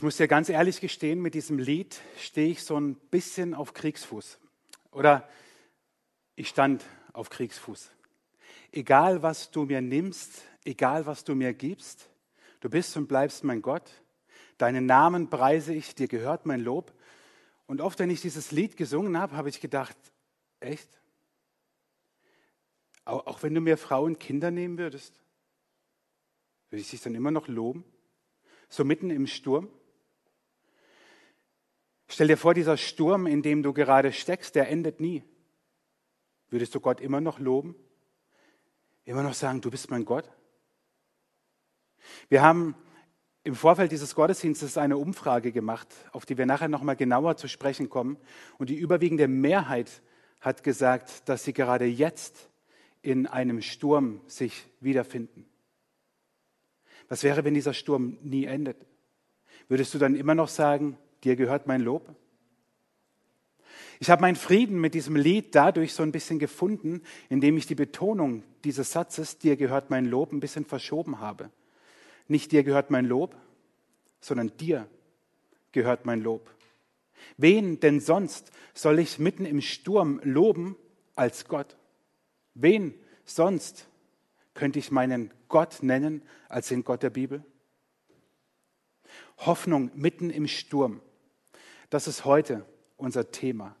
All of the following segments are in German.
Ich muss dir ganz ehrlich gestehen, mit diesem Lied stehe ich so ein bisschen auf Kriegsfuß. Oder ich stand auf Kriegsfuß. Egal, was du mir nimmst, egal, was du mir gibst, du bist und bleibst mein Gott. Deinen Namen preise ich, dir gehört mein Lob. Und oft, wenn ich dieses Lied gesungen habe, habe ich gedacht, echt? Auch wenn du mir Frauen Kinder nehmen würdest, würde ich dich dann immer noch loben? So mitten im Sturm? Stell dir vor, dieser Sturm, in dem du gerade steckst, der endet nie. Würdest du Gott immer noch loben? Immer noch sagen, du bist mein Gott? Wir haben im Vorfeld dieses Gottesdienstes eine Umfrage gemacht, auf die wir nachher nochmal genauer zu sprechen kommen. Und die überwiegende Mehrheit hat gesagt, dass sie gerade jetzt in einem Sturm sich wiederfinden. Was wäre, wenn dieser Sturm nie endet? Würdest du dann immer noch sagen, dir gehört mein Lob? Ich habe meinen Frieden mit diesem Lied dadurch so ein bisschen gefunden, indem ich die Betonung dieses Satzes, dir gehört mein Lob, ein bisschen verschoben habe. Nicht dir gehört mein Lob, sondern dir gehört mein Lob. Wen denn sonst soll ich mitten im Sturm loben als Gott? Wen sonst könnte ich meinen Gott nennen als den Gott der Bibel? Hoffnung mitten im Sturm. Das ist heute unser Thema.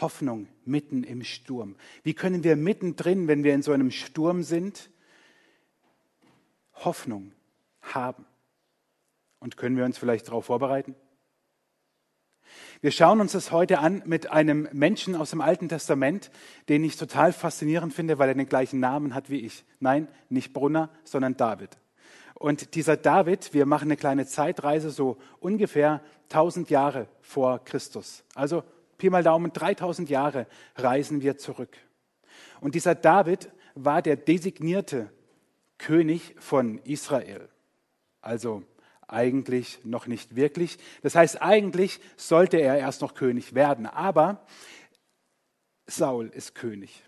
Hoffnung mitten im Sturm. Wie können wir mittendrin, wenn wir in so einem Sturm sind, Hoffnung haben? Und können wir uns vielleicht darauf vorbereiten? Wir schauen uns das heute an mit einem Menschen aus dem Alten Testament, den ich total faszinierend finde, weil er den gleichen Namen hat wie ich. Nein, nicht Brunner, sondern David. Und dieser David, wir machen eine kleine Zeitreise, so ungefähr 1000 Jahre vor Christus. Also Pi mal Daumen, 3000 Jahre reisen wir zurück. Und dieser David war der designierte König von Israel. Also eigentlich noch nicht wirklich. Das heißt, eigentlich sollte er erst noch König werden. Aber Saul ist König.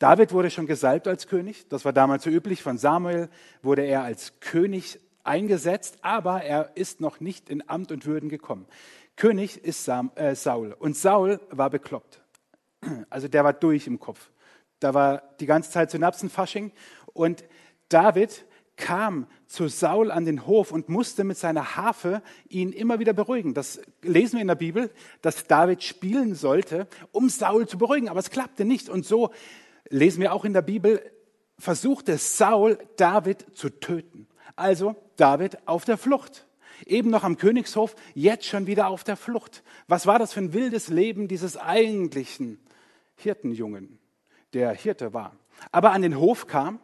David wurde schon gesalbt als König. Das war damals so üblich. Von Samuel wurde er als König eingesetzt, aber er ist noch nicht in Amt und Würden gekommen. König ist Sam, äh, Saul und Saul war bekloppt. Also der war durch im Kopf. Da war die ganze Zeit Synapsenfasching und David kam zu Saul an den Hof und musste mit seiner Harfe ihn immer wieder beruhigen. Das lesen wir in der Bibel, dass David spielen sollte, um Saul zu beruhigen, aber es klappte nicht. Und so lesen wir auch in der Bibel, versuchte Saul David zu töten. Also David auf der Flucht. Eben noch am Königshof, jetzt schon wieder auf der Flucht. Was war das für ein wildes Leben dieses eigentlichen Hirtenjungen, der Hirte war. Aber an den Hof kam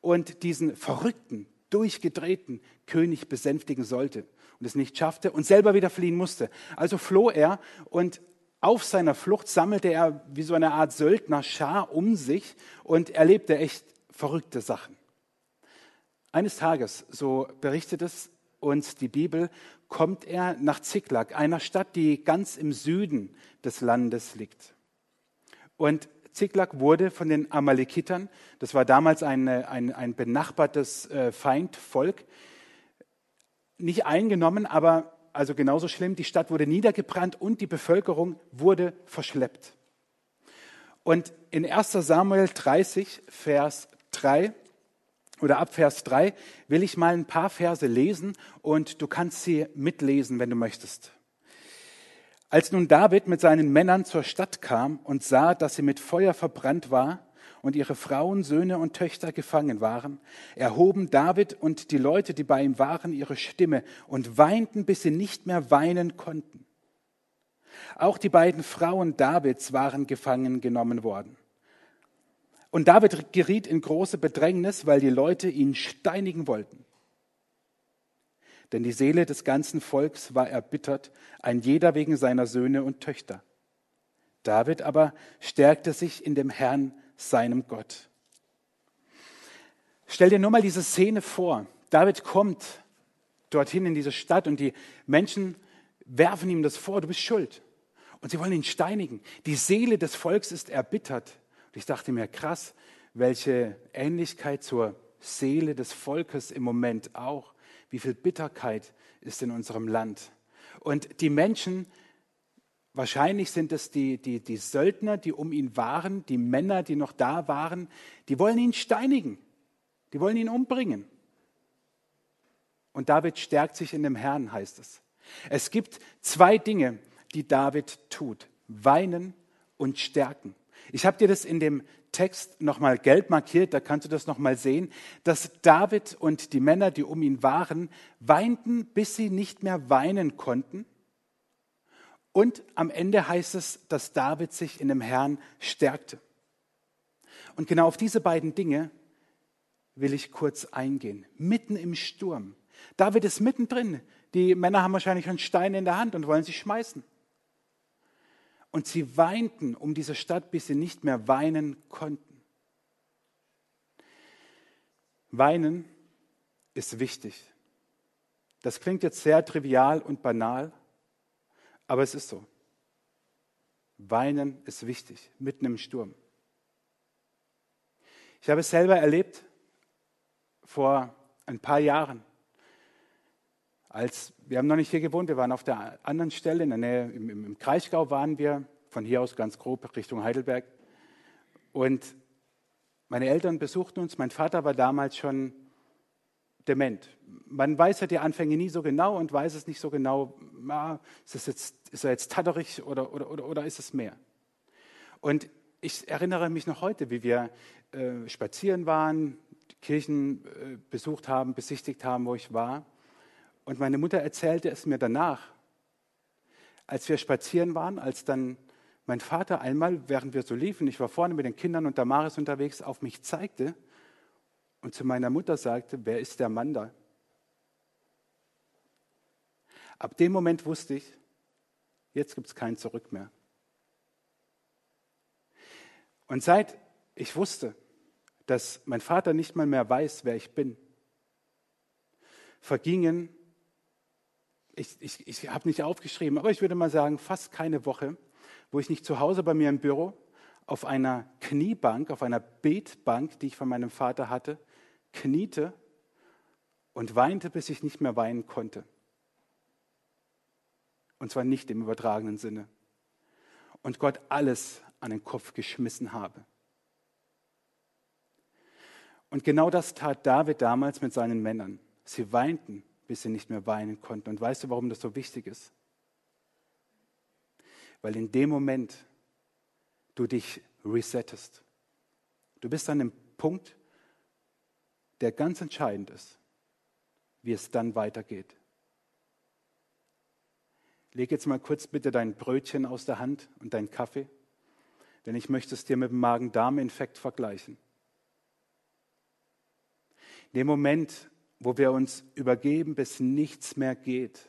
und diesen verrückten, durchgedrehten König besänftigen sollte und es nicht schaffte und selber wieder fliehen musste. Also floh er und auf seiner Flucht sammelte er wie so eine Art Söldner Schar um sich und erlebte echt verrückte Sachen. Eines Tages, so berichtet es uns die Bibel, kommt er nach Ziklag, einer Stadt, die ganz im Süden des Landes liegt. Und Ziklag wurde von den Amalekitern, das war damals ein, ein, ein benachbartes äh, Feindvolk, nicht eingenommen, aber also genauso schlimm, die Stadt wurde niedergebrannt und die Bevölkerung wurde verschleppt. Und in 1 Samuel 30, Vers 3 oder ab Vers 3 will ich mal ein paar Verse lesen und du kannst sie mitlesen, wenn du möchtest. Als nun David mit seinen Männern zur Stadt kam und sah, dass sie mit Feuer verbrannt war und ihre Frauen, Söhne und Töchter gefangen waren, erhoben David und die Leute, die bei ihm waren, ihre Stimme und weinten, bis sie nicht mehr weinen konnten. Auch die beiden Frauen Davids waren gefangen genommen worden. Und David geriet in große Bedrängnis, weil die Leute ihn steinigen wollten. Denn die Seele des ganzen Volks war erbittert, ein jeder wegen seiner Söhne und Töchter. David aber stärkte sich in dem Herrn, seinem Gott. Stell dir nur mal diese Szene vor. David kommt dorthin in diese Stadt und die Menschen werfen ihm das vor, du bist schuld. Und sie wollen ihn steinigen. Die Seele des Volks ist erbittert. Und ich dachte mir, krass, welche Ähnlichkeit zur Seele des Volkes im Moment auch. Wie viel Bitterkeit ist in unserem Land. Und die Menschen, wahrscheinlich sind es die, die, die Söldner, die um ihn waren, die Männer, die noch da waren, die wollen ihn steinigen, die wollen ihn umbringen. Und David stärkt sich in dem Herrn, heißt es. Es gibt zwei Dinge, die David tut. Weinen und stärken. Ich habe dir das in dem Text nochmal gelb markiert, da kannst du das nochmal sehen, dass David und die Männer, die um ihn waren, weinten, bis sie nicht mehr weinen konnten. Und am Ende heißt es, dass David sich in dem Herrn stärkte. Und genau auf diese beiden Dinge will ich kurz eingehen. Mitten im Sturm. David ist mittendrin. Die Männer haben wahrscheinlich einen Stein in der Hand und wollen sich schmeißen. Und sie weinten um diese Stadt, bis sie nicht mehr weinen konnten. Weinen ist wichtig. Das klingt jetzt sehr trivial und banal, aber es ist so. Weinen ist wichtig, mitten im Sturm. Ich habe es selber erlebt vor ein paar Jahren als wir haben noch nicht hier gewohnt, wir waren auf der anderen Stelle, in der Nähe, im, im, Kraichgau waren wir, von hier aus ganz grob Richtung Heidelberg. Und meine Eltern besuchten uns, mein Vater war damals schon dement. Man weiß ja die Anfänge nie so genau und weiß es nicht so genau, na, ist, jetzt, ist er jetzt tatterig oder, oder, oder, oder ist es mehr? Und ich erinnere mich noch heute, wie wir äh, spazieren waren, Kirchen äh, besucht haben, besichtigt haben, wo ich war. Und meine Mutter erzählte es mir danach, als wir spazieren waren, als dann mein Vater einmal, während wir so liefen, ich war vorne mit den Kindern und Damaris unterwegs, auf mich zeigte und zu meiner Mutter sagte, wer ist der Mann da? Ab dem Moment wusste ich, jetzt gibt es kein Zurück mehr. Und seit ich wusste, dass mein Vater nicht mal mehr weiß, wer ich bin, vergingen ich, ich, ich habe nicht aufgeschrieben, aber ich würde mal sagen, fast keine Woche, wo ich nicht zu Hause bei mir im Büro auf einer Kniebank, auf einer Betbank, die ich von meinem Vater hatte, kniete und weinte, bis ich nicht mehr weinen konnte. Und zwar nicht im übertragenen Sinne. Und Gott alles an den Kopf geschmissen habe. Und genau das tat David damals mit seinen Männern. Sie weinten bis sie nicht mehr weinen konnten. Und weißt du, warum das so wichtig ist? Weil in dem Moment du dich resettest. Du bist an einem Punkt, der ganz entscheidend ist, wie es dann weitergeht. Leg jetzt mal kurz bitte dein Brötchen aus der Hand und deinen Kaffee, denn ich möchte es dir mit dem Magen-Darm-Infekt vergleichen. In dem Moment, wo wir uns übergeben, bis nichts mehr geht,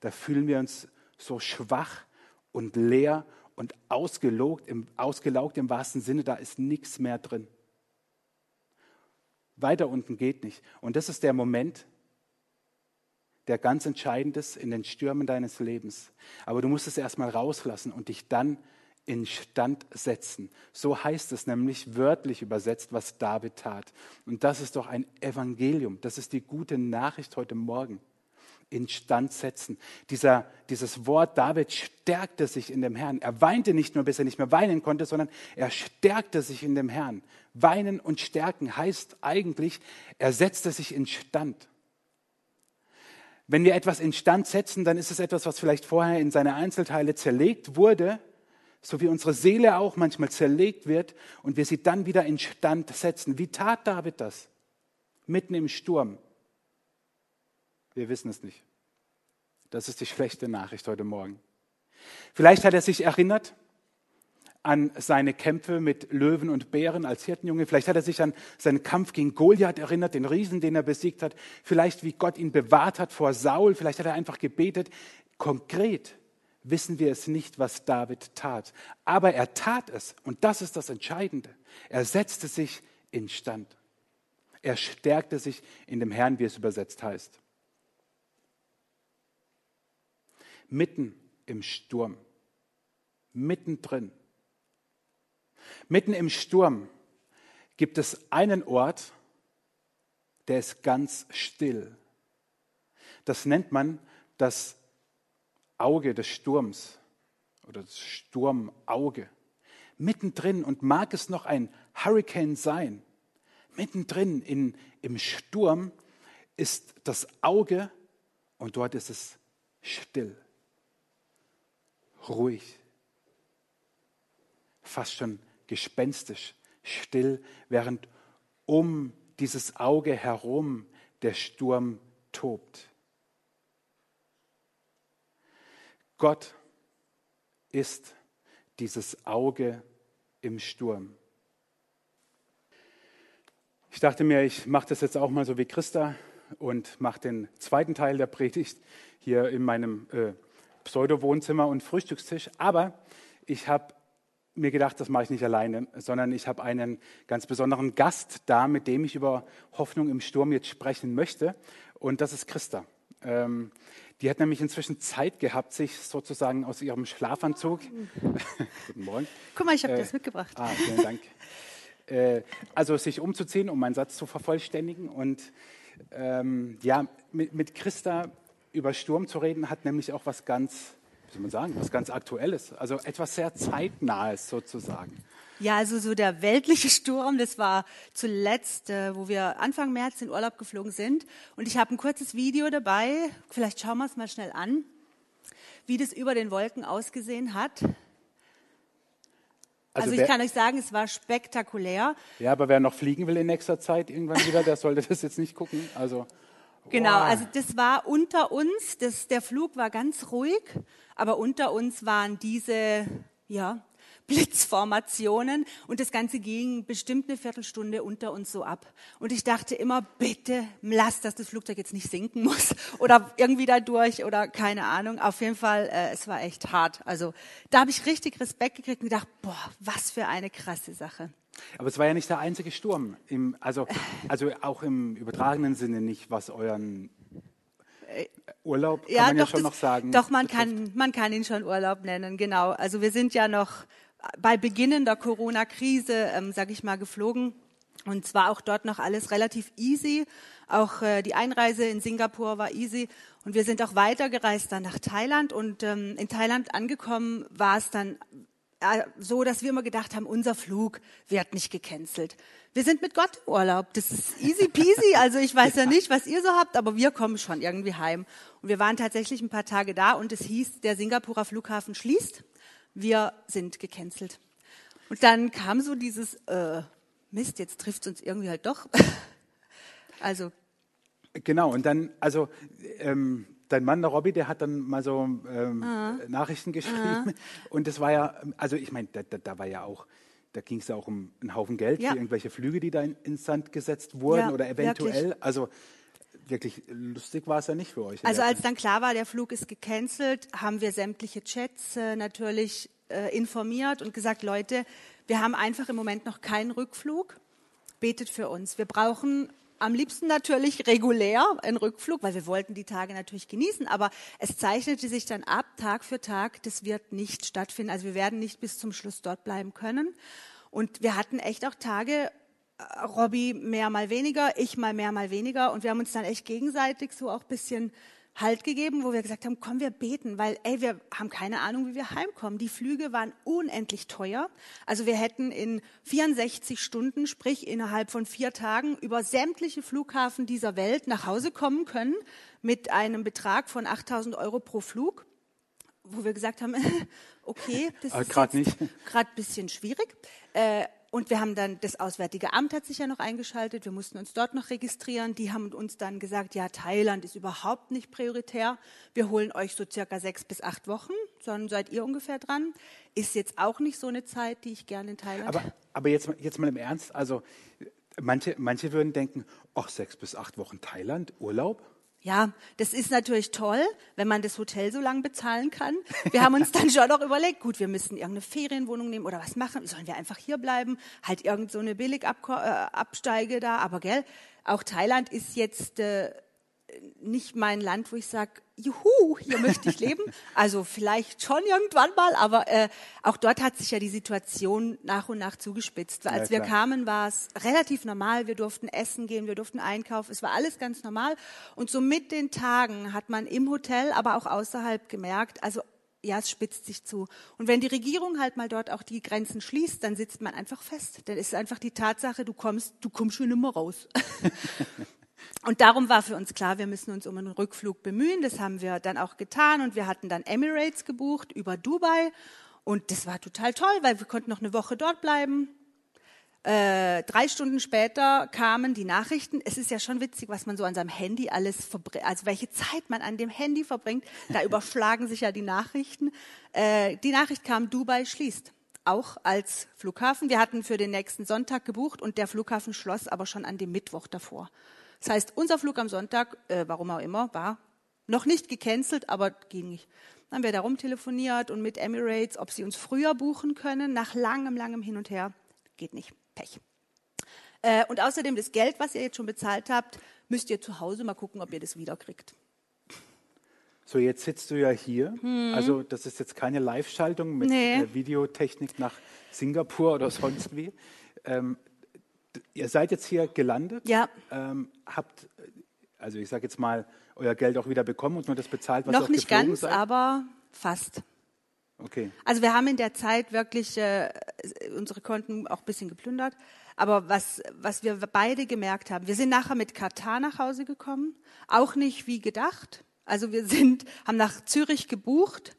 da fühlen wir uns so schwach und leer und ausgelaugt im, ausgelaugt im wahrsten Sinne, da ist nichts mehr drin. Weiter unten geht nicht. Und das ist der Moment, der ganz entscheidend ist in den Stürmen deines Lebens. Aber du musst es erstmal rauslassen und dich dann instand setzen. So heißt es nämlich wörtlich übersetzt, was David tat. Und das ist doch ein Evangelium. Das ist die gute Nachricht heute Morgen. Instand setzen. Dieser, dieses Wort David stärkte sich in dem Herrn. Er weinte nicht nur, bis er nicht mehr weinen konnte, sondern er stärkte sich in dem Herrn. Weinen und stärken heißt eigentlich, er setzte sich instand. Wenn wir etwas instand setzen, dann ist es etwas, was vielleicht vorher in seine Einzelteile zerlegt wurde so wie unsere Seele auch manchmal zerlegt wird und wir sie dann wieder instand setzen. Wie tat David das? Mitten im Sturm. Wir wissen es nicht. Das ist die schlechte Nachricht heute Morgen. Vielleicht hat er sich erinnert an seine Kämpfe mit Löwen und Bären als Hirtenjunge. Vielleicht hat er sich an seinen Kampf gegen Goliath erinnert, den Riesen, den er besiegt hat. Vielleicht wie Gott ihn bewahrt hat vor Saul. Vielleicht hat er einfach gebetet. Konkret wissen wir es nicht, was David tat. Aber er tat es und das ist das Entscheidende. Er setzte sich instand. Er stärkte sich in dem Herrn, wie es übersetzt heißt. Mitten im Sturm, mittendrin, mitten im Sturm gibt es einen Ort, der ist ganz still. Das nennt man das Auge des Sturms oder das Sturmauge. Mittendrin, und mag es noch ein Hurricane sein, mittendrin in, im Sturm ist das Auge und dort ist es still, ruhig, fast schon gespenstisch, still, während um dieses Auge herum der Sturm tobt. Gott ist dieses Auge im Sturm. Ich dachte mir, ich mache das jetzt auch mal so wie Christa und mache den zweiten Teil der Predigt hier in meinem äh, Pseudo-Wohnzimmer und Frühstückstisch. Aber ich habe mir gedacht, das mache ich nicht alleine, sondern ich habe einen ganz besonderen Gast da, mit dem ich über Hoffnung im Sturm jetzt sprechen möchte. Und das ist Christa. Ähm, die hat nämlich inzwischen Zeit gehabt, sich sozusagen aus ihrem Schlafanzug. Guten Morgen. Guck mal, ich habe äh, das mitgebracht. Ah, vielen Dank. äh, also sich umzuziehen, um meinen Satz zu vervollständigen. Und ähm, ja, mit, mit Christa über Sturm zu reden, hat nämlich auch was ganz soll man sagen, was ganz Aktuelles, also etwas sehr Zeitnahes sozusagen. Ja, also so der weltliche Sturm, das war zuletzt, äh, wo wir Anfang März in Urlaub geflogen sind. Und ich habe ein kurzes Video dabei, vielleicht schauen wir es mal schnell an, wie das über den Wolken ausgesehen hat. Also, also ich kann euch sagen, es war spektakulär. Ja, aber wer noch fliegen will in nächster Zeit irgendwann wieder, der sollte das jetzt nicht gucken. Also Genau, wow. also das war unter uns, das, der Flug war ganz ruhig, aber unter uns waren diese, ja, Blitzformationen und das Ganze ging bestimmt eine Viertelstunde unter uns so ab. Und ich dachte immer, bitte lass, dass das Flugzeug jetzt nicht sinken muss oder irgendwie da durch oder keine Ahnung. Auf jeden Fall, äh, es war echt hart. Also da habe ich richtig Respekt gekriegt und gedacht, boah, was für eine krasse Sache. Aber es war ja nicht der einzige Sturm. Im, also, also auch im übertragenen Sinne nicht, was euren äh, Urlaub kann ja, man doch, ja schon das, noch sagen. Doch, man kann, man kann ihn schon Urlaub nennen, genau. Also wir sind ja noch bei Beginn der Corona-Krise, ähm, sage ich mal, geflogen. Und zwar auch dort noch alles relativ easy. Auch äh, die Einreise in Singapur war easy. Und wir sind auch weitergereist dann nach Thailand. Und ähm, in Thailand angekommen war es dann äh, so, dass wir immer gedacht haben, unser Flug wird nicht gecancelt. Wir sind mit Gott im Urlaub. Das ist easy peasy. Also ich weiß ja nicht, was ihr so habt, aber wir kommen schon irgendwie heim. Und wir waren tatsächlich ein paar Tage da und es hieß, der Singapurer Flughafen schließt. Wir sind gecancelt. Und dann kam so dieses, äh, Mist, jetzt trifft es uns irgendwie halt doch. also. Genau, und dann, also ähm, dein Mann, der Robby, der hat dann mal so ähm, ah. Nachrichten geschrieben. Ah. Und das war ja, also ich meine, da, da, da, war ja auch, da ging es ja auch um einen Haufen Geld ja. für irgendwelche Flüge, die da in, ins Sand gesetzt wurden ja, oder eventuell. Wirklich. Also wirklich lustig war es ja nicht für euch. Also als dann klar war, der Flug ist gecancelt, haben wir sämtliche Chats äh, natürlich äh, informiert und gesagt, Leute, wir haben einfach im Moment noch keinen Rückflug. Betet für uns. Wir brauchen am liebsten natürlich regulär einen Rückflug, weil wir wollten die Tage natürlich genießen, aber es zeichnete sich dann ab, Tag für Tag, das wird nicht stattfinden. Also wir werden nicht bis zum Schluss dort bleiben können. Und wir hatten echt auch Tage, Robby mehr mal weniger, ich mal mehr mal weniger und wir haben uns dann echt gegenseitig so auch bisschen Halt gegeben, wo wir gesagt haben, komm, wir beten, weil ey, wir haben keine Ahnung, wie wir heimkommen. Die Flüge waren unendlich teuer. Also wir hätten in 64 Stunden, sprich innerhalb von vier Tagen, über sämtliche Flughafen dieser Welt nach Hause kommen können mit einem Betrag von 8000 Euro pro Flug, wo wir gesagt haben, okay, das ist gerade ein bisschen schwierig. Äh, und wir haben dann, das Auswärtige Amt hat sich ja noch eingeschaltet, wir mussten uns dort noch registrieren. Die haben uns dann gesagt, ja, Thailand ist überhaupt nicht prioritär. Wir holen euch so circa sechs bis acht Wochen, sondern seid ihr ungefähr dran. Ist jetzt auch nicht so eine Zeit, die ich gerne in Thailand Aber, aber jetzt, jetzt mal im Ernst, also manche, manche würden denken, ach, sechs bis acht Wochen Thailand, Urlaub? Ja, das ist natürlich toll, wenn man das Hotel so lange bezahlen kann. Wir haben uns dann schon auch überlegt, gut, wir müssen irgendeine Ferienwohnung nehmen oder was machen? Sollen wir einfach hier bleiben? Halt irgend so eine Billigabsteige äh, da, aber gell, auch Thailand ist jetzt äh, nicht mein Land, wo ich sage, juhu, hier möchte ich leben. Also vielleicht schon irgendwann mal, aber äh, auch dort hat sich ja die Situation nach und nach zugespitzt. Als ja, wir kamen, war es relativ normal. Wir durften essen gehen, wir durften einkaufen. Es war alles ganz normal. Und so mit den Tagen hat man im Hotel, aber auch außerhalb gemerkt, also ja, es spitzt sich zu. Und wenn die Regierung halt mal dort auch die Grenzen schließt, dann sitzt man einfach fest. Dann ist einfach die Tatsache, du kommst, du kommst schon immer raus. Und darum war für uns klar, wir müssen uns um einen Rückflug bemühen. Das haben wir dann auch getan und wir hatten dann Emirates gebucht über Dubai. Und das war total toll, weil wir konnten noch eine Woche dort bleiben. Äh, drei Stunden später kamen die Nachrichten. Es ist ja schon witzig, was man so an seinem Handy alles verbringt, also welche Zeit man an dem Handy verbringt. Da überschlagen sich ja die Nachrichten. Äh, die Nachricht kam, Dubai schließt. Auch als Flughafen. Wir hatten für den nächsten Sonntag gebucht und der Flughafen schloss aber schon an dem Mittwoch davor. Das heißt, unser Flug am Sonntag, äh, warum auch immer, war noch nicht gecancelt, aber ging nicht. Dann haben wir darum telefoniert und mit Emirates, ob sie uns früher buchen können, nach langem, langem Hin und Her. Geht nicht. Pech. Äh, und außerdem das Geld, was ihr jetzt schon bezahlt habt, müsst ihr zu Hause mal gucken, ob ihr das wiederkriegt. So, jetzt sitzt du ja hier. Hm. Also, das ist jetzt keine Live-Schaltung mit nee. äh, Videotechnik nach Singapur oder sonst wie. Ähm, ihr seid jetzt hier gelandet. Ja. Ähm, habt, also ich sage jetzt mal, euer Geld auch wieder bekommen und nur das bezahlt, was Noch nicht ganz, seid? aber fast. Okay. Also wir haben in der Zeit wirklich äh, unsere Konten auch ein bisschen geplündert. Aber was, was wir beide gemerkt haben, wir sind nachher mit Katar nach Hause gekommen, auch nicht wie gedacht. Also wir sind, haben nach Zürich gebucht.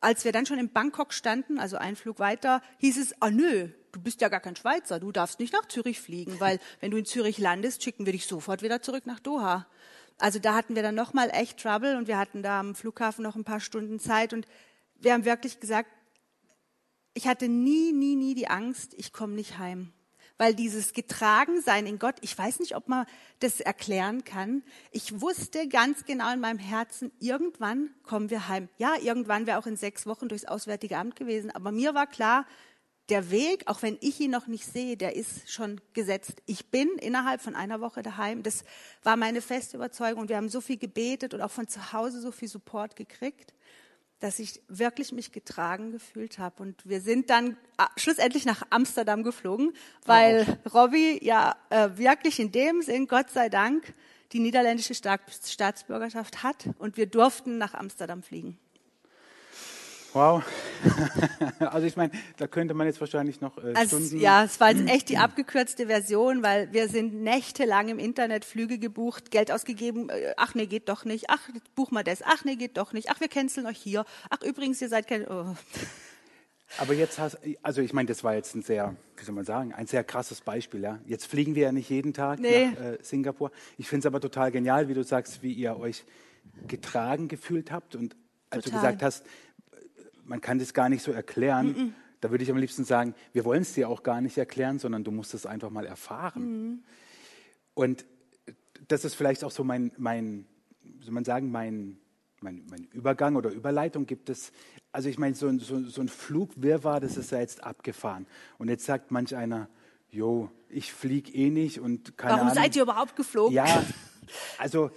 Als wir dann schon in Bangkok standen, also einen Flug weiter, hieß es, ah nö, du bist ja gar kein Schweizer, du darfst nicht nach Zürich fliegen, weil wenn du in Zürich landest, schicken wir dich sofort wieder zurück nach Doha. Also da hatten wir dann nochmal echt Trouble und wir hatten da am Flughafen noch ein paar Stunden Zeit und wir haben wirklich gesagt, ich hatte nie, nie, nie die Angst, ich komme nicht heim. Weil dieses Getragensein in Gott, ich weiß nicht, ob man das erklären kann. Ich wusste ganz genau in meinem Herzen, irgendwann kommen wir heim. Ja, irgendwann wäre auch in sechs Wochen durchs Auswärtige Amt gewesen. Aber mir war klar, der Weg, auch wenn ich ihn noch nicht sehe, der ist schon gesetzt. Ich bin innerhalb von einer Woche daheim. Das war meine feste Überzeugung. Und wir haben so viel gebetet und auch von zu Hause so viel Support gekriegt dass ich wirklich mich getragen gefühlt habe. Und wir sind dann ah, schlussendlich nach Amsterdam geflogen, weil wow. Robbie ja äh, wirklich in dem Sinn, Gott sei Dank, die niederländische Staatsbürgerschaft hat und wir durften nach Amsterdam fliegen. Wow. also ich meine, da könnte man jetzt wahrscheinlich noch äh, also, Stunden... Ja, es war jetzt echt die abgekürzte Version, weil wir sind nächtelang im Internet Flüge gebucht, Geld ausgegeben, äh, ach nee, geht doch nicht, ach, buch mal das, ach nee, geht doch nicht, ach, wir canceln euch hier, ach übrigens, ihr seid kein... Oh. Aber jetzt hast, also ich meine, das war jetzt ein sehr, wie soll man sagen, ein sehr krasses Beispiel. Ja. Jetzt fliegen wir ja nicht jeden Tag nee. nach äh, Singapur. Ich finde es aber total genial, wie du sagst, wie ihr euch getragen gefühlt habt und als total. du gesagt hast, man kann das gar nicht so erklären. Mm -mm. Da würde ich am liebsten sagen, wir wollen es dir auch gar nicht erklären, sondern du musst es einfach mal erfahren. Mm. Und das ist vielleicht auch so mein, mein soll man sagen, mein, mein, mein Übergang oder Überleitung gibt es. Also ich meine, so, so, so ein Flugwirrwarr, das ist ja jetzt abgefahren. Und jetzt sagt manch einer, jo, ich fliege eh nicht und keine Warum Ahnung. seid ihr überhaupt geflogen? Ja, also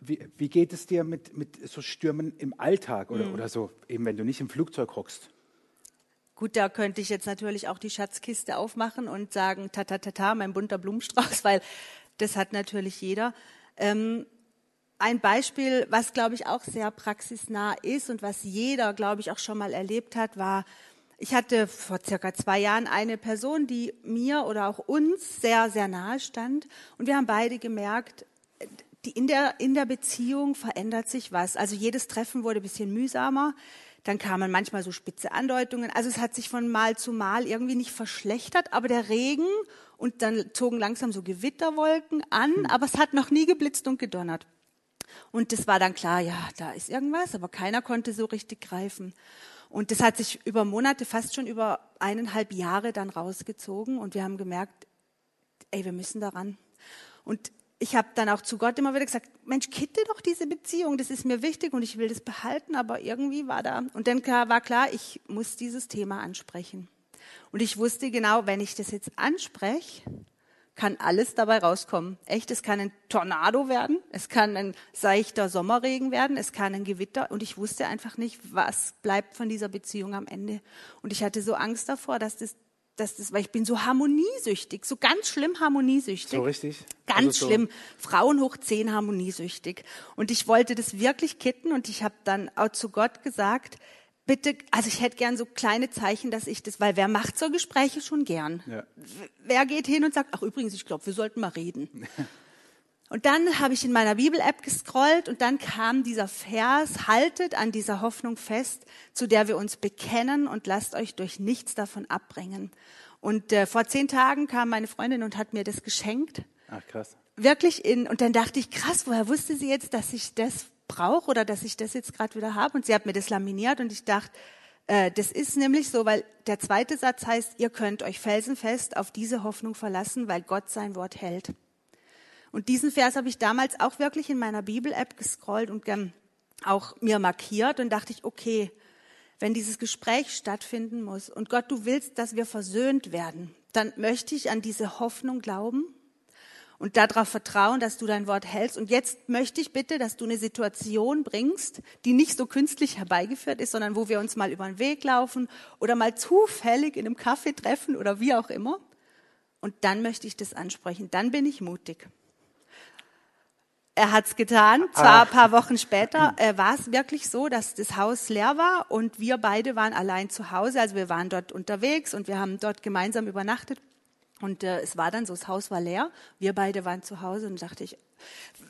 wie, wie, geht es dir mit, mit so Stürmen im Alltag oder, mhm. oder so, eben wenn du nicht im Flugzeug hockst? Gut, da könnte ich jetzt natürlich auch die Schatzkiste aufmachen und sagen, ta ta ta ta, mein bunter Blumenstrauß, weil das hat natürlich jeder. Ähm, ein Beispiel, was glaube ich auch sehr praxisnah ist und was jeder, glaube ich, auch schon mal erlebt hat, war, ich hatte vor circa zwei Jahren eine Person, die mir oder auch uns sehr, sehr nahe stand. Und wir haben beide gemerkt, die in, der, in der Beziehung verändert sich was. Also jedes Treffen wurde ein bisschen mühsamer. Dann kamen manchmal so spitze Andeutungen. Also es hat sich von Mal zu Mal irgendwie nicht verschlechtert, aber der Regen und dann zogen langsam so Gewitterwolken an, hm. aber es hat noch nie geblitzt und gedonnert. Und das war dann klar, ja, da ist irgendwas, aber keiner konnte so richtig greifen. Und das hat sich über Monate, fast schon über eineinhalb Jahre dann rausgezogen und wir haben gemerkt, ey, wir müssen daran. Und ich habe dann auch zu Gott immer wieder gesagt, Mensch, kitte doch diese Beziehung, das ist mir wichtig und ich will das behalten, aber irgendwie war da. Und dann war klar, ich muss dieses Thema ansprechen. Und ich wusste genau, wenn ich das jetzt anspreche, kann alles dabei rauskommen. Echt, es kann ein Tornado werden, es kann ein seichter Sommerregen werden, es kann ein Gewitter und ich wusste einfach nicht, was bleibt von dieser Beziehung am Ende. Und ich hatte so Angst davor, dass das dass das, weil ich bin so harmoniesüchtig, so ganz schlimm harmoniesüchtig. So richtig? Ganz also so schlimm. Frauen hoch zehn harmoniesüchtig. Und ich wollte das wirklich kitten und ich habe dann auch zu Gott gesagt, bitte, also ich hätte gern so kleine Zeichen, dass ich das, weil wer macht so Gespräche schon gern? Ja. Wer geht hin und sagt, ach übrigens, ich glaube, wir sollten mal reden. Und dann habe ich in meiner Bibel-App gescrollt und dann kam dieser Vers, haltet an dieser Hoffnung fest, zu der wir uns bekennen und lasst euch durch nichts davon abbringen. Und äh, vor zehn Tagen kam meine Freundin und hat mir das geschenkt. Ach krass. Wirklich in, und dann dachte ich, krass, woher wusste sie jetzt, dass ich das brauche oder dass ich das jetzt gerade wieder habe? Und sie hat mir das laminiert und ich dachte, äh, das ist nämlich so, weil der zweite Satz heißt, ihr könnt euch felsenfest auf diese Hoffnung verlassen, weil Gott sein Wort hält. Und diesen Vers habe ich damals auch wirklich in meiner Bibel-App gescrollt und auch mir markiert und dachte ich, okay, wenn dieses Gespräch stattfinden muss und Gott, du willst, dass wir versöhnt werden, dann möchte ich an diese Hoffnung glauben und darauf vertrauen, dass du dein Wort hältst. Und jetzt möchte ich bitte, dass du eine Situation bringst, die nicht so künstlich herbeigeführt ist, sondern wo wir uns mal über den Weg laufen oder mal zufällig in einem Kaffee treffen oder wie auch immer. Und dann möchte ich das ansprechen. Dann bin ich mutig. Er hat's getan. Zwar ein paar Wochen später äh, war es wirklich so, dass das Haus leer war und wir beide waren allein zu Hause. Also wir waren dort unterwegs und wir haben dort gemeinsam übernachtet. Und äh, es war dann so, das Haus war leer. Wir beide waren zu Hause und dachte ich,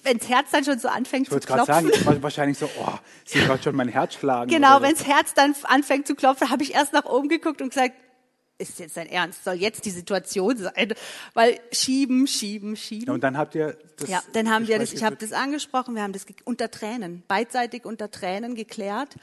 wenns Herz dann schon so anfängt ich zu klopfen. Ich sagen, wahrscheinlich so, oh, sie hört schon mein Herz schlagen. Genau, wenns Herz dann anfängt zu klopfen, habe ich erst nach oben geguckt und gesagt, ist jetzt dein Ernst? Soll jetzt die Situation sein? Weil schieben, schieben, schieben. Ja, und dann habt ihr das. Ja, dann haben wir das. Ich habe das angesprochen. Wir haben das unter Tränen, beidseitig unter Tränen geklärt.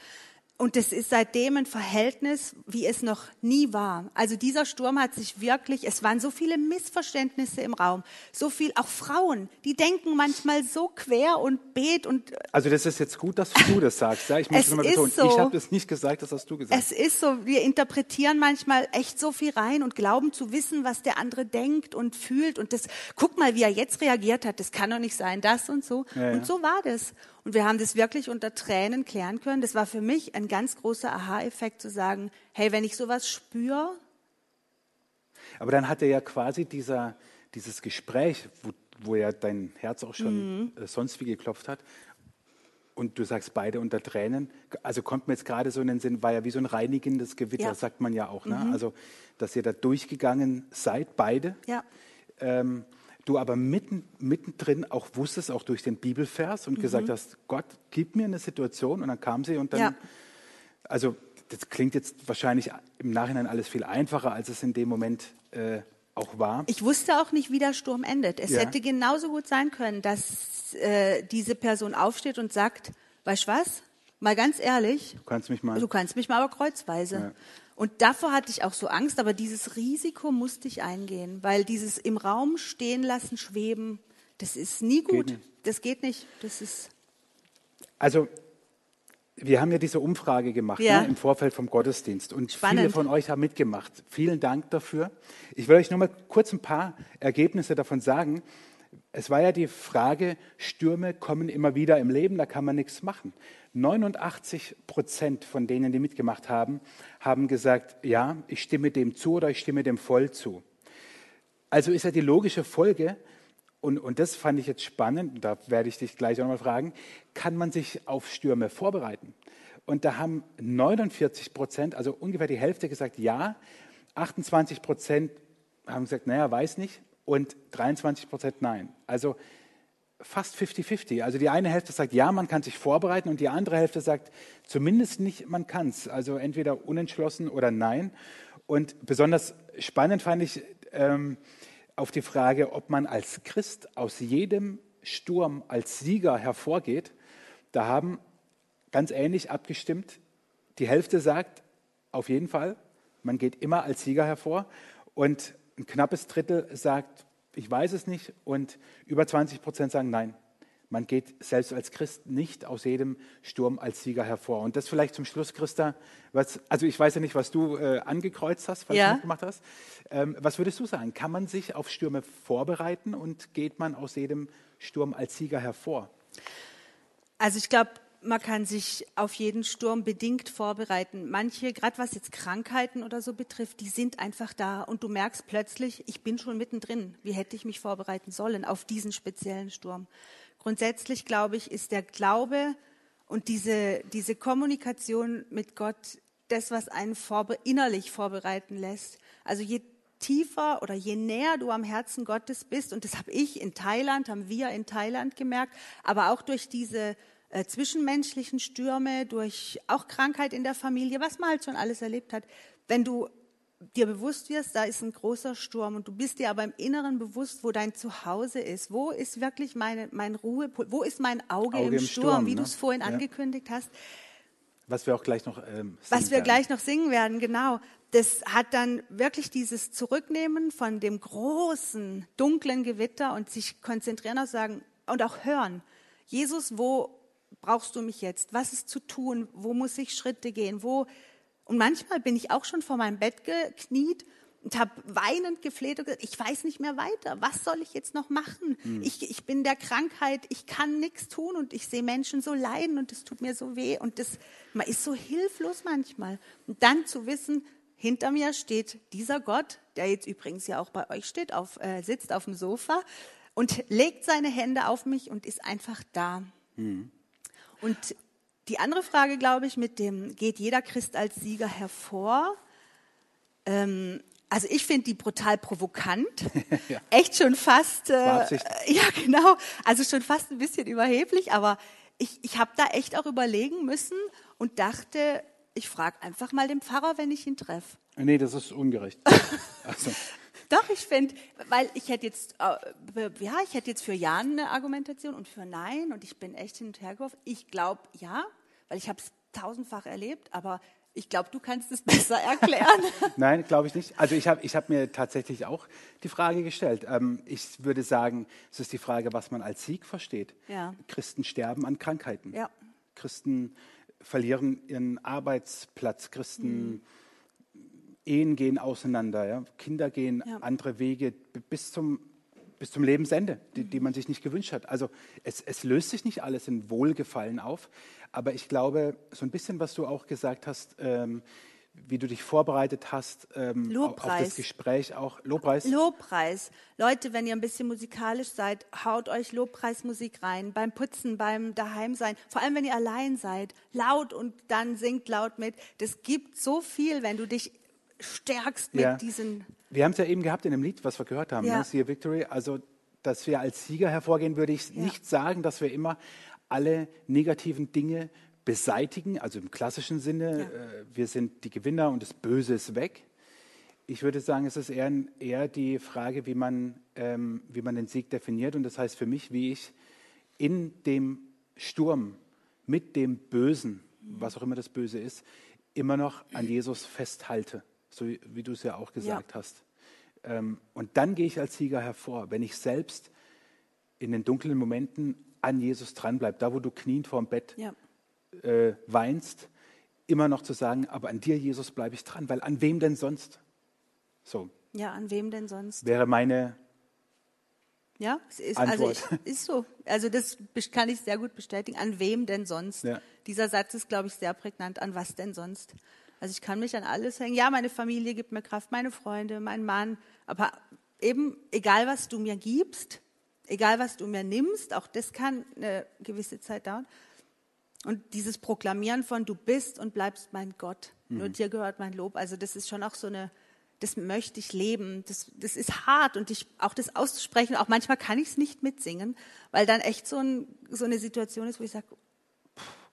Und es ist seitdem ein Verhältnis, wie es noch nie war. Also dieser Sturm hat sich wirklich, es waren so viele Missverständnisse im Raum, so viel, auch Frauen, die denken manchmal so quer und bet und. Also das ist jetzt gut, dass du das sagst. Ja, ich muss es nochmal betonen. So, ich habe das nicht gesagt, das hast du gesagt. Es ist so, wir interpretieren manchmal echt so viel rein und glauben zu wissen, was der andere denkt und fühlt. Und das, guck mal, wie er jetzt reagiert hat, das kann doch nicht sein, das und so. Ja, und so war das. Und wir haben das wirklich unter Tränen klären können. Das war für mich ein ganz großer Aha-Effekt zu sagen, hey, wenn ich sowas spüre. Aber dann hatte ja quasi dieser, dieses Gespräch, wo, wo ja dein Herz auch schon mhm. Äh, sonst wie geklopft hat, und du sagst beide unter Tränen. Also kommt mir jetzt gerade so in den Sinn, war ja wie so ein reinigendes Gewitter, ja. sagt man ja auch. Ne? Mhm. Also, dass ihr da durchgegangen seid, beide. Ja. Ähm, du aber mitten, mittendrin auch wusstest, auch durch den Bibelvers und mhm. gesagt hast, Gott, gib mir eine Situation und dann kam sie und dann, ja. also das klingt jetzt wahrscheinlich im Nachhinein alles viel einfacher, als es in dem Moment äh, auch war. Ich wusste auch nicht, wie der Sturm endet. Es ja. hätte genauso gut sein können, dass äh, diese Person aufsteht und sagt, weißt du was, mal ganz ehrlich, du kannst mich mal, du kannst mich mal aber kreuzweise. Ja. Und davor hatte ich auch so Angst, aber dieses Risiko musste ich eingehen, weil dieses im Raum stehen lassen, schweben, das ist nie gut. Geht das geht nicht. Das ist. Also, wir haben ja diese Umfrage gemacht ja. ne, im Vorfeld vom Gottesdienst und Spannend. viele von euch haben mitgemacht. Vielen Dank dafür. Ich will euch nur mal kurz ein paar Ergebnisse davon sagen. Es war ja die Frage, Stürme kommen immer wieder im Leben, da kann man nichts machen. 89 Prozent von denen, die mitgemacht haben, haben gesagt, ja, ich stimme dem zu oder ich stimme dem voll zu. Also ist ja die logische Folge, und, und das fand ich jetzt spannend, da werde ich dich gleich auch nochmal fragen, kann man sich auf Stürme vorbereiten? Und da haben 49 Prozent, also ungefähr die Hälfte gesagt, ja, 28 Prozent haben gesagt, naja, weiß nicht, und 23 Prozent nein. Also fast 50-50. Also die eine Hälfte sagt, ja, man kann sich vorbereiten und die andere Hälfte sagt, zumindest nicht, man kann es. Also entweder unentschlossen oder nein. Und besonders spannend fand ich ähm, auf die Frage, ob man als Christ aus jedem Sturm als Sieger hervorgeht. Da haben ganz ähnlich abgestimmt. Die Hälfte sagt, auf jeden Fall, man geht immer als Sieger hervor. Und ein knappes Drittel sagt, ich weiß es nicht und über 20 Prozent sagen nein. Man geht selbst als Christ nicht aus jedem Sturm als Sieger hervor. Und das vielleicht zum Schluss, Christa. Was, also ich weiß ja nicht, was du äh, angekreuzt hast, was Ja. du mitgemacht hast. Ähm, was würdest du sagen? Kann man sich auf Stürme vorbereiten und geht man aus jedem Sturm als Sieger hervor? Also ich glaube, man kann sich auf jeden Sturm bedingt vorbereiten. Manche, gerade was jetzt Krankheiten oder so betrifft, die sind einfach da und du merkst plötzlich, ich bin schon mittendrin. Wie hätte ich mich vorbereiten sollen auf diesen speziellen Sturm? Grundsätzlich glaube ich, ist der Glaube und diese, diese Kommunikation mit Gott das, was einen vorbe innerlich vorbereiten lässt. Also je tiefer oder je näher du am Herzen Gottes bist, und das habe ich in Thailand, haben wir in Thailand gemerkt, aber auch durch diese äh, zwischenmenschlichen Stürme, durch auch Krankheit in der Familie, was man halt schon alles erlebt hat, wenn du dir bewusst wirst, da ist ein großer Sturm und du bist dir aber im Inneren bewusst, wo dein Zuhause ist. Wo ist wirklich meine, mein Ruhe, wo ist mein Auge, Auge im, im Sturm, Sturm, wie ne? du es vorhin Ja. angekündigt hast. Was wir auch gleich noch ähm, Was wir werden. gleich noch singen werden, genau. Das hat dann wirklich dieses Zurücknehmen von dem großen, dunklen Gewitter und sich konzentrieren auf sagen und auch hören. Jesus, wo brauchst du mich jetzt? Was ist zu tun? Wo muss ich Schritte gehen? Wo? Und manchmal bin ich auch schon vor meinem Bett gekniet und habe weinend gefleht und gesagt, ich weiß nicht mehr weiter. Was soll ich jetzt noch machen? Ich, ich bin der Krankheit, ich kann nichts tun und ich sehe Menschen so leiden und es tut mir so weh und das, man ist so hilflos manchmal. Und dann zu wissen, hinter mir steht dieser Gott, der jetzt übrigens ja auch bei euch steht, auf, äh, sitzt auf dem Sofa und legt seine Hände auf mich und ist einfach da. Und die andere Frage, glaube ich, mit dem, geht jeder Christ als Sieger hervor? Ähm, also ich finde die brutal provokant, Ja. echt schon fast, äh, ja genau, also schon fast ein bisschen überheblich, aber ich, ich habe da echt auch überlegen müssen und dachte, ich frage einfach mal den Pfarrer, wenn ich ihn treffe. Nee, das ist ungerecht. also, Doch, ich finde, weil ich hätte jetzt, äh, ja, ich hätte jetzt für Ja eine Argumentation und für Nein und ich bin echt hin und her geworfen. Ich glaube ja, weil ich habe es tausendfach erlebt, aber ich glaube, du kannst es besser erklären. Nein, glaube ich nicht. Also ich habe ich hab mir tatsächlich auch die Frage gestellt. Ähm, ich würde sagen, es ist die Frage, was man als Sieg versteht. Ja. Christen sterben an Krankheiten. Ja. Christen verlieren ihren Arbeitsplatz. Christen Mhm. Ehen gehen auseinander. Ja? Kinder gehen Ja. andere Wege bis zum, bis zum Lebensende, die, die man sich nicht gewünscht hat. Also es, es löst sich nicht alles in Wohlgefallen auf. Aber ich glaube, so ein bisschen, was du auch gesagt hast, ähm, wie du dich vorbereitet hast ähm, auf, das Gespräch, auch Lobpreis. Lobpreis. Leute, wenn ihr ein bisschen musikalisch seid, haut euch Lobpreismusik rein. Beim Putzen, beim Daheimsein. Vor allem, wenn ihr allein seid. Laut und dann singt laut mit. Das gibt so viel, wenn du dich stärkst mit Ja. diesen. Wir haben es ja eben gehabt in dem Lied, was wir gehört haben, Ja. ne? Siehe Victory. Also, dass wir als Sieger hervorgehen, würde ich Ja. nicht sagen, dass wir immer alle negativen Dinge beseitigen, also im klassischen Sinne, Ja. äh, wir sind die Gewinner und das Böse ist weg. Ich würde sagen, es ist eher, eher die Frage, wie man, ähm, wie man den Sieg definiert. Und das heißt für mich, wie ich in dem Sturm mit dem Bösen, was auch immer das Böse ist, immer noch an Jesus festhalte, so wie du es ja auch gesagt hast. Ähm, und dann gehe ich als Sieger hervor, wenn ich selbst in den dunklen Momenten an Jesus dranbleibe, da wo du kniend vorm Bett Ja. äh, weinst, immer noch zu sagen, aber an dir, Jesus, bleibe ich dran, weil an wem denn sonst? So ja, an wem denn sonst? wäre meine, Ja, es ist, also ich, ist so. Also das kann ich sehr gut bestätigen. An wem denn sonst? Ja. Dieser Satz ist, glaube ich, sehr prägnant. An was denn sonst? Also ich kann mich an alles hängen. Ja, meine Familie gibt mir Kraft, meine Freunde, mein Mann. Aber eben, egal was du mir gibst, egal was du mir nimmst, auch das kann eine gewisse Zeit dauern. Und dieses Proklamieren von du bist und bleibst mein Gott. Nur dir gehört mein Lob. Also das ist schon auch so eine, das möchte ich leben. Das, das ist hart und ich, auch das auszusprechen, auch manchmal kann ich es nicht mitsingen, weil dann echt so, ein, so eine Situation ist, wo ich sage,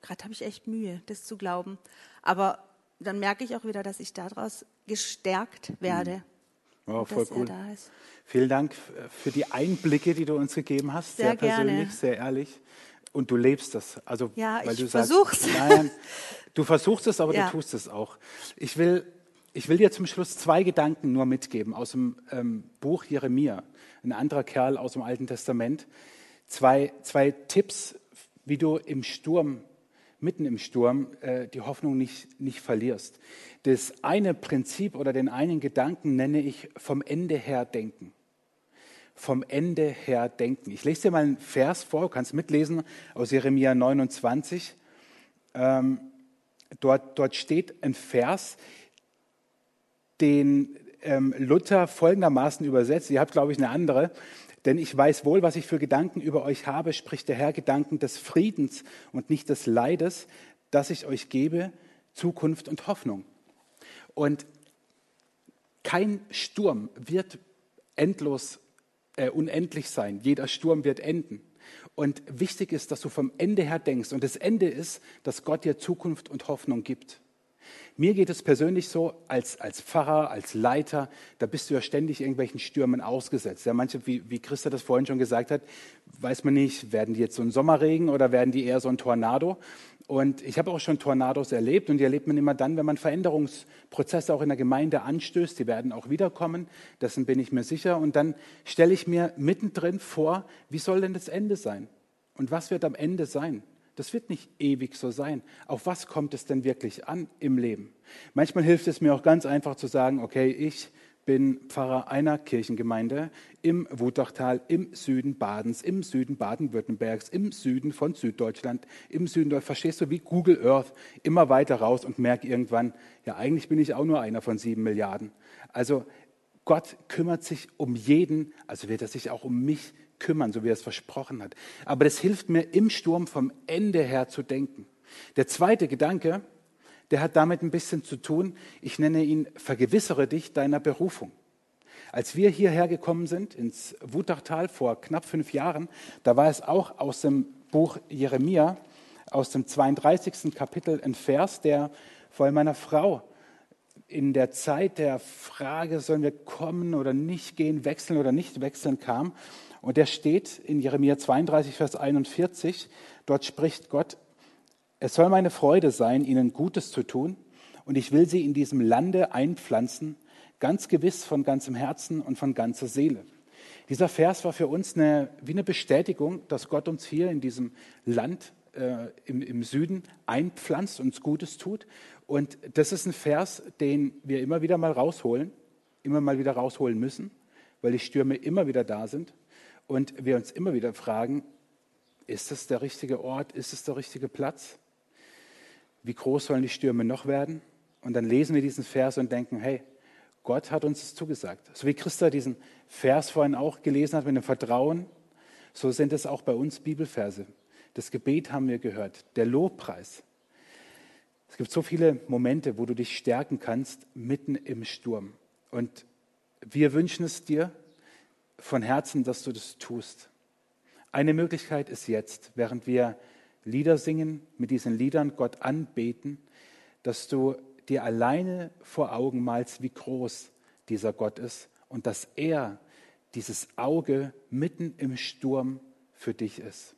gerade habe ich echt Mühe, das zu glauben. Aber dann merke ich auch wieder, dass ich daraus gestärkt werde. oh, und voll dass cool. er da ist. Vielen Dank f- für die Einblicke, die du uns gegeben hast. Sehr Sehr, persönlich, gerne. sehr ehrlich. Und du lebst das. Also, Ja, weil ich du sagst, versuch's. Nein, du versuchst es, aber Ja. du tust es auch. Ich will, ich will dir zum Schluss zwei Gedanken nur mitgeben aus dem ähm, Buch Jeremia. Ein anderer Kerl aus dem Alten Testament zwei, zwei Tipps, wie du im Sturm, mitten im Sturm, äh, die Hoffnung nicht, nicht verlierst. Das eine Prinzip oder den einen Gedanken nenne ich vom Ende her denken. Vom Ende her denken. Ich lese dir mal einen Vers vor, du kannst mitlesen aus Jeremia 29. Ähm, dort, dort steht ein Vers, den ähm, Luther folgendermaßen übersetzt. Ihr habt, glaube ich, eine andere. Denn ich weiß wohl, was ich für Gedanken über euch habe, spricht der Herr, Gedanken des Friedens und nicht des Leides, dass ich euch gebe, Zukunft und Hoffnung. Und kein Sturm wird endlos, äh, unendlich sein. Jeder Sturm wird enden. Und wichtig ist, dass du vom Ende her denkst. Und das Ende ist, dass Gott dir Zukunft und Hoffnung gibt. Mir geht es persönlich so, als, als Pfarrer, als Leiter, da bist du ja ständig irgendwelchen Stürmen ausgesetzt. Ja, manche, wie, wie Christa das vorhin schon gesagt hat, weiß man nicht, werden die jetzt so ein Sommerregen oder werden die eher so ein Tornado? Und ich habe auch schon Tornados erlebt und die erlebt man immer dann, wenn man Veränderungsprozesse auch in der Gemeinde anstößt. Die werden auch wiederkommen, dessen bin ich mir sicher. Und dann stelle ich mir mittendrin vor, wie soll denn das Ende sein? Und was wird am Ende sein? Das wird nicht ewig so sein. Auf was kommt es denn wirklich an im Leben? Manchmal hilft es mir auch ganz einfach zu sagen, okay, ich bin Pfarrer einer Kirchengemeinde im Wutachtal, im Süden Badens, im Süden Baden-Württembergs, im Süden von Süddeutschland, im Süden, verstehst du, wie Google Earth, immer weiter raus und merke irgendwann, ja, eigentlich bin ich auch nur einer von sieben Milliarden. Also Gott kümmert sich um jeden, also wird er sich auch um mich kümmern, so wie er es versprochen hat. Aber das hilft mir im Sturm vom Ende her zu denken. Der zweite Gedanke, der hat damit ein bisschen zu tun, ich nenne ihn, vergewissere dich deiner Berufung. Als wir hierher gekommen sind, ins Wutachtal vor knapp fünf Jahren, da war es auch aus dem Buch Jeremia, aus dem 32. Kapitel ein Vers, der vor meiner Frau in der Zeit der Frage, sollen wir kommen oder nicht gehen, wechseln oder nicht wechseln, kam. Und der steht in Jeremia 32, Vers 41. Dort spricht Gott, es soll meine Freude sein, ihnen Gutes zu tun, und ich will sie in diesem Lande einpflanzen, ganz gewiss von ganzem Herzen und von ganzer Seele. Dieser Vers war für uns eine, wie eine Bestätigung, dass Gott uns hier in diesem Land äh, im, im Süden einpflanzt, uns Gutes tut. Und das ist ein Vers, den wir immer wieder mal rausholen, immer mal wieder rausholen müssen, weil die Stürme immer wieder da sind. Und wir uns immer wieder fragen, ist es der richtige Ort? Ist es der richtige Platz? Wie groß sollen die Stürme noch werden? Und dann lesen wir diesen Vers und denken, hey, Gott hat uns das zugesagt. So wie Christa diesen Vers vorhin auch gelesen hat mit dem Vertrauen, so sind es auch bei uns Bibelverse. Das Gebet haben wir gehört, der Lobpreis. Es gibt so viele Momente, wo du dich stärken kannst mitten im Sturm. Und wir wünschen es dir, von Herzen, dass du das tust. Eine Möglichkeit ist jetzt, während wir Lieder singen, mit diesen Liedern Gott anbeten, dass du dir alleine vor Augen malst, wie groß dieser Gott ist und dass er dieses Auge mitten im Sturm für dich ist.